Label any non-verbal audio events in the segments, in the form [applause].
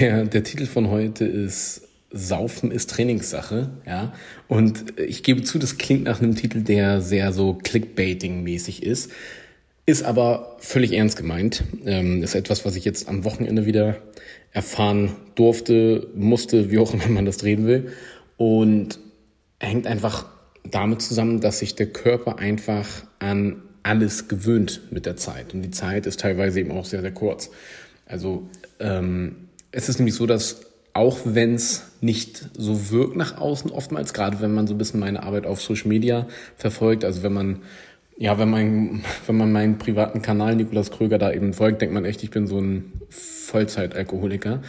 Der, der Titel von heute ist Saufen ist Trainingssache, ja. Und ich gebe zu, das klingt nach einem Titel, der sehr so Clickbaiting-mäßig ist. Ist aber völlig ernst gemeint. Ähm, ist etwas, was ich jetzt am Wochenende wieder erfahren durfte, musste, wie auch immer man das drehen will. Und hängt einfach damit zusammen, dass sich der Körper einfach an alles gewöhnt mit der Zeit. Und die Zeit ist teilweise eben auch sehr, sehr kurz. Also ähm, es ist nämlich so, dass auch wenn es nicht so wirkt nach außen oftmals, gerade wenn man so ein bisschen meine Arbeit auf Social Media verfolgt, also wenn man ja, wenn man, wenn man meinen privaten Kanal Nikolas Kröger da eben folgt, denkt man echt, ich bin so ein Vollzeitalkoholiker.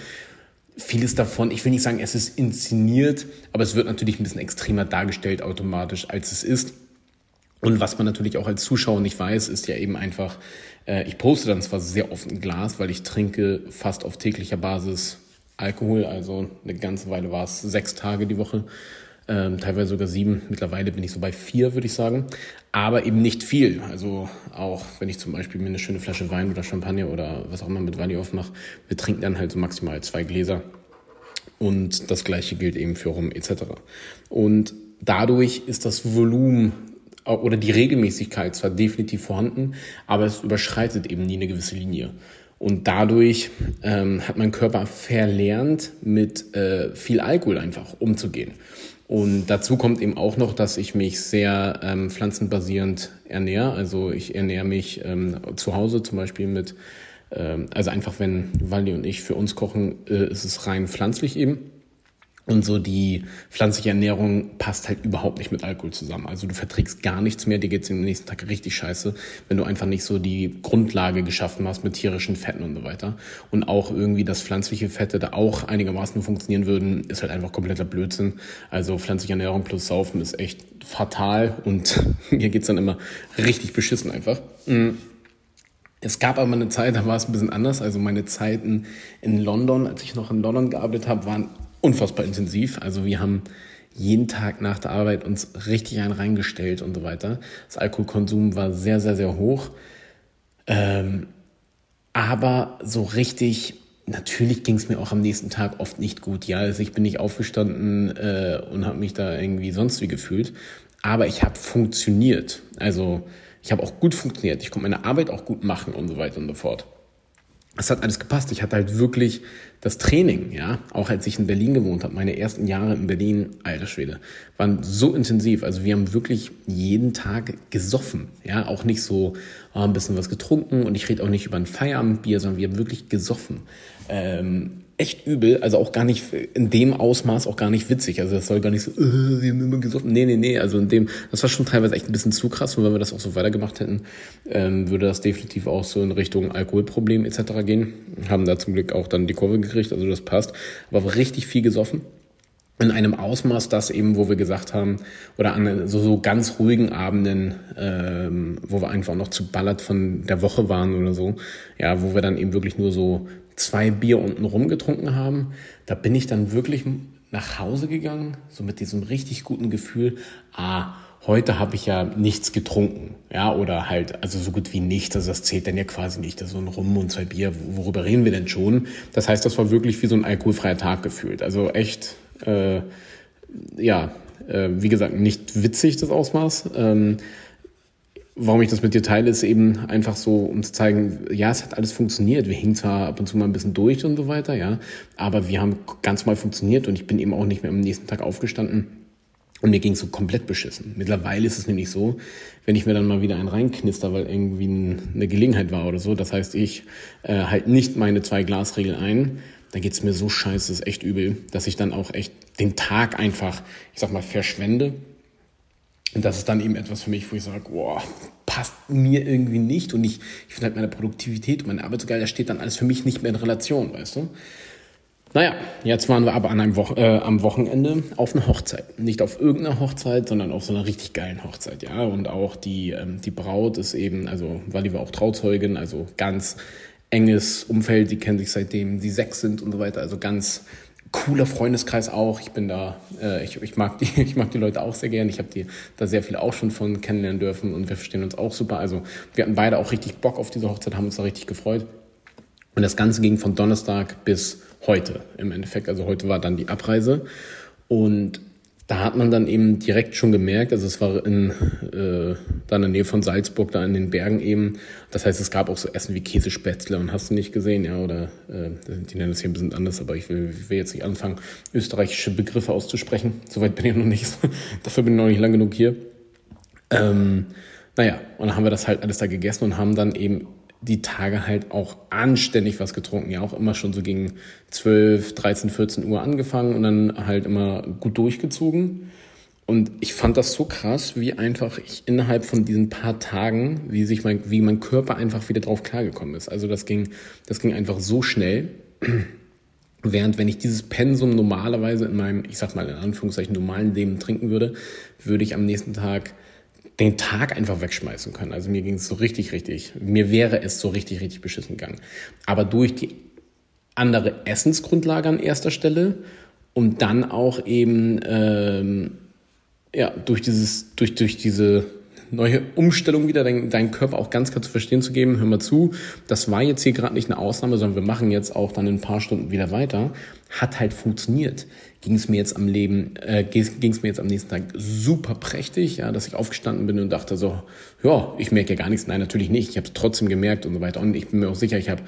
Vieles davon, ich will nicht sagen, es ist inszeniert, aber es wird natürlich ein bisschen extremer dargestellt automatisch, als es ist. Und was man natürlich auch als Zuschauer nicht weiß, ist ja eben einfach, äh, ich poste dann zwar sehr oft ein Glas, weil ich trinke fast auf täglicher Basis Alkohol, also eine ganze Weile war es sechs Tage die Woche, ähm, teilweise sogar sieben. Mittlerweile bin ich so bei vier, würde ich sagen. Aber eben nicht viel. Also auch wenn ich zum Beispiel mir eine schöne Flasche Wein oder Champagner oder was auch immer mit Wein aufmache, wir trinken dann halt so maximal zwei Gläser. Und das gleiche gilt eben für Rum etc. Und dadurch ist das Volumen oder die Regelmäßigkeit zwar definitiv vorhanden, aber es überschreitet eben nie eine gewisse Linie. Und dadurch ähm, hat mein Körper verlernt, mit äh, viel Alkohol einfach umzugehen. Und dazu kommt eben auch noch, dass ich mich sehr ähm, pflanzenbasierend ernähre. Also ich ernähre mich ähm, zu Hause zum Beispiel mit, ähm, also einfach wenn Wally und ich für uns kochen, äh, ist es rein pflanzlich eben. Und so die pflanzliche Ernährung passt halt überhaupt nicht mit Alkohol zusammen. Also du verträgst gar nichts mehr, dir geht's am nächsten Tag richtig scheiße, wenn du einfach nicht so die Grundlage geschaffen hast mit tierischen Fetten und so weiter. Und auch irgendwie, dass pflanzliche Fette da auch einigermaßen funktionieren würden, ist halt einfach kompletter Blödsinn. Also pflanzliche Ernährung plus Saufen ist echt fatal und [laughs] mir geht's dann immer richtig beschissen einfach. Mhm. Es gab aber eine Zeit, da war es ein bisschen anders. Also meine Zeiten in London, als ich noch in London gearbeitet habe, waren unfassbar intensiv. Also wir haben jeden Tag nach der Arbeit uns richtig einen reingestellt und so weiter. Das Alkoholkonsum war sehr, sehr, sehr hoch. Ähm, aber so richtig, natürlich ging es mir auch am nächsten Tag oft nicht gut. Ja, also ich bin nicht aufgestanden äh, und habe mich da irgendwie sonst wie gefühlt. Aber ich habe funktioniert. Also ich habe auch gut funktioniert. Ich konnte meine Arbeit auch gut machen und so weiter und so fort es hat alles gepasst. Ich hatte halt wirklich das Training, ja, auch als ich in Berlin gewohnt habe, meine ersten Jahre in Berlin, alter Schwede, waren so intensiv. Also wir haben wirklich jeden Tag gesoffen, ja, auch nicht so oh, ein bisschen was getrunken und ich rede auch nicht über ein Feierabendbier, sondern wir haben wirklich gesoffen. Ähm, echt übel, also auch gar nicht in dem Ausmaß auch gar nicht witzig. Also das soll gar nicht so, äh, wir haben immer gesoffen. Nee, nee, nee. Also in dem, das war schon teilweise echt ein bisschen zu krass. Und wenn wir das auch so weitergemacht hätten, ähm, würde das definitiv auch so in Richtung Alkoholproblem etc. gehen. Haben da zum Glück auch dann die Kurve gekriegt, also das passt. Aber richtig viel gesoffen in einem Ausmaß, das eben, wo wir gesagt haben, oder an so, so ganz ruhigen Abenden, ähm, wo wir einfach noch zu ballert von der Woche waren oder so, ja, wo wir dann eben wirklich nur so zwei Bier unten rum getrunken haben, da bin ich dann wirklich nach Hause gegangen, so mit diesem richtig guten Gefühl, ah, heute habe ich ja nichts getrunken, ja, oder halt, also so gut wie nichts, also das zählt dann ja quasi nicht, so ein Rum und zwei Bier, worüber reden wir denn schon? Das heißt, das war wirklich wie so ein alkoholfreier Tag gefühlt, also echt, äh, ja, äh, wie gesagt, nicht witzig das Ausmaß, ähm, warum ich das mit dir teile, ist eben einfach so, um zu zeigen, ja, es hat alles funktioniert. Wir hingen zwar ab und zu mal ein bisschen durch und so weiter, ja, aber wir haben ganz mal funktioniert und ich bin eben auch nicht mehr am nächsten Tag aufgestanden. Und mir ging es so komplett beschissen. Mittlerweile ist es nämlich so, wenn ich mir dann mal wieder einen reinknister, weil irgendwie eine Gelegenheit war oder so, das heißt, ich äh, halt nicht meine zwei Glasregel ein, dann geht's mir so scheiße, ist echt übel, dass ich dann auch echt den Tag einfach, ich sag mal, verschwende und das ist dann eben etwas für mich, wo ich sage, boah, passt mir irgendwie nicht. Und ich, ich finde halt meine Produktivität und meine Arbeit so geil, da steht dann alles für mich nicht mehr in Relation, weißt du? Naja, jetzt waren wir aber an einem Wo äh, am Wochenende auf einer Hochzeit. Nicht auf irgendeiner Hochzeit, sondern auf so einer richtig geilen Hochzeit, ja. Und auch die, ähm, die Braut ist eben, also Wally war auch Trauzeugin, also ganz enges Umfeld, die kennen sich seitdem die sechs sind und so weiter, also ganz cooler Freundeskreis auch. Ich bin da, äh, ich, ich, mag die, [laughs] ich mag die Leute auch sehr gern. Ich habe die da sehr viel auch schon von kennenlernen dürfen und wir verstehen uns auch super. Also wir hatten beide auch richtig Bock auf diese Hochzeit, haben uns da richtig gefreut. Und das Ganze ging von Donnerstag bis heute im Endeffekt. Also heute war dann die Abreise. Und da hat man dann eben direkt schon gemerkt, also es war in, äh, da in der Nähe von Salzburg, da in den Bergen eben. Das heißt, es gab auch so Essen wie Käsespätzle und hast du nicht gesehen, ja, oder äh, die nennen das hier ein bisschen anders, aber ich will, will jetzt nicht anfangen, österreichische Begriffe auszusprechen. Soweit bin ich noch nicht. [laughs] Dafür bin ich noch nicht lang genug hier. Ähm, naja, und dann haben wir das halt alles da gegessen und haben dann eben die Tage halt auch anständig was getrunken. Ja, auch immer schon so gegen 12, 13, 14 Uhr angefangen und dann halt immer gut durchgezogen. Und ich fand das so krass, wie einfach ich innerhalb von diesen paar Tagen, wie sich mein, wie mein Körper einfach wieder drauf klargekommen ist. Also das ging, das ging einfach so schnell. [clears throat] Während wenn ich dieses Pensum normalerweise in meinem, ich sag mal in Anführungszeichen normalen Leben trinken würde, würde ich am nächsten Tag den Tag einfach wegschmeißen können. Also mir ging es so richtig, richtig, mir wäre es so richtig, richtig beschissen gegangen. Aber durch die andere Essensgrundlage an erster Stelle und dann auch eben ähm, ja durch dieses durch durch diese neue Umstellung wieder, deinen dein Körper auch ganz klar zu verstehen zu geben, hör mal zu, das war jetzt hier gerade nicht eine Ausnahme, sondern wir machen jetzt auch dann in ein paar Stunden wieder weiter, hat halt funktioniert. Ging es mir jetzt am Leben, äh, ging es mir jetzt am nächsten Tag super prächtig, ja, dass ich aufgestanden bin und dachte so, ja, ich merke ja gar nichts. Nein, natürlich nicht. Ich habe es trotzdem gemerkt und so weiter. Und ich bin mir auch sicher, ich habe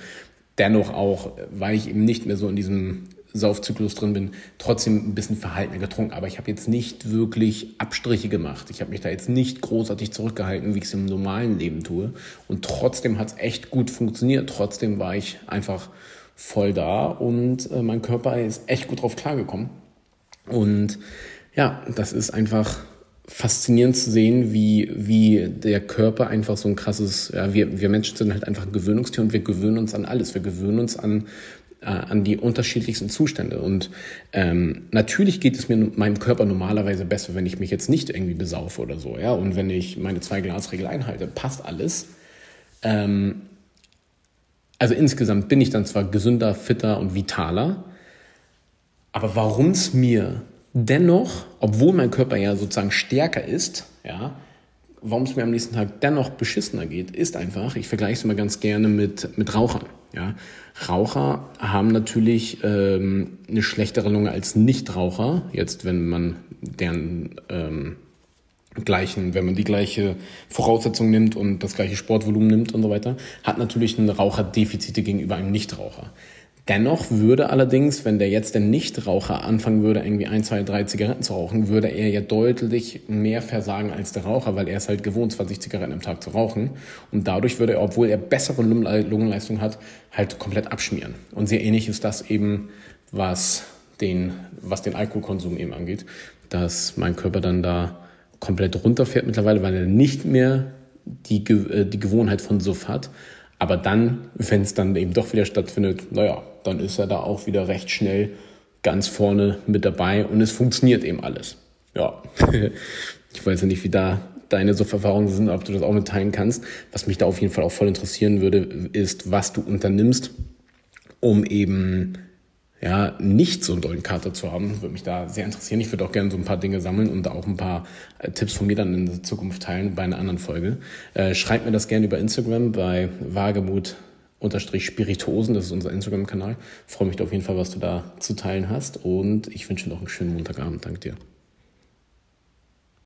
dennoch auch, weil ich eben nicht mehr so in diesem Saufzyklus drin bin, trotzdem ein bisschen verhaltener getrunken. Aber ich habe jetzt nicht wirklich Abstriche gemacht. Ich habe mich da jetzt nicht großartig zurückgehalten, wie ich es im normalen Leben tue. Und trotzdem hat es echt gut funktioniert. Trotzdem war ich einfach voll da und äh, mein Körper ist echt gut drauf klargekommen. Und ja, das ist einfach faszinierend zu sehen, wie, wie der Körper einfach so ein krasses, ja, wir, wir Menschen sind halt einfach ein Gewöhnungstier und wir gewöhnen uns an alles. Wir gewöhnen uns an äh, an die unterschiedlichsten Zustände. Und ähm, natürlich geht es mir meinem Körper normalerweise besser, wenn ich mich jetzt nicht irgendwie besaufe oder so, ja. Und wenn ich meine zwei Glasregel einhalte, passt alles. Ähm, also insgesamt bin ich dann zwar gesünder, fitter und vitaler, aber warum es mir dennoch, obwohl mein Körper ja sozusagen stärker ist, ja, warum es mir am nächsten Tag dennoch beschissener geht, ist einfach, ich vergleiche es immer ganz gerne mit, mit Rauchern. Ja. Raucher haben natürlich ähm, eine schlechtere Lunge als Nichtraucher, jetzt wenn man deren ähm, gleichen, wenn man die gleiche Voraussetzung nimmt und das gleiche Sportvolumen nimmt und so weiter, hat natürlich ein Raucher Defizite gegenüber einem Nichtraucher. Dennoch würde allerdings, wenn der jetzt der Nichtraucher anfangen würde, irgendwie ein, zwei, drei Zigaretten zu rauchen, würde er ja deutlich mehr versagen als der Raucher, weil er ist halt gewohnt, 20 Zigaretten am Tag zu rauchen. Und dadurch würde er, obwohl er bessere Lungenleistung hat, halt komplett abschmieren. Und sehr ähnlich ist das eben, was den, was den Alkoholkonsum eben angeht, dass mein Körper dann da komplett runterfährt mittlerweile, weil er nicht mehr die, äh, die Gewohnheit von Suff hat. Aber dann, wenn es dann eben doch wieder stattfindet, naja, dann ist er da auch wieder recht schnell ganz vorne mit dabei und es funktioniert eben alles. Ja, [laughs] ich weiß ja nicht, wie da deine so Erfahrungen sind, ob du das auch mitteilen kannst. Was mich da auf jeden Fall auch voll interessieren würde, ist, was du unternimmst, um eben ja, nicht so einen dollen Kater zu haben, würde mich da sehr interessieren. Ich würde auch gerne so ein paar Dinge sammeln und auch ein paar äh, Tipps von mir dann in der Zukunft teilen bei einer anderen Folge. Äh, schreibt mir das gerne über Instagram bei Wagemut unterstrich Spirituosen, das ist unser Instagram-Kanal. Freue mich auf jeden Fall, was du da zu teilen hast und ich wünsche dir noch einen schönen Montagabend. Danke dir.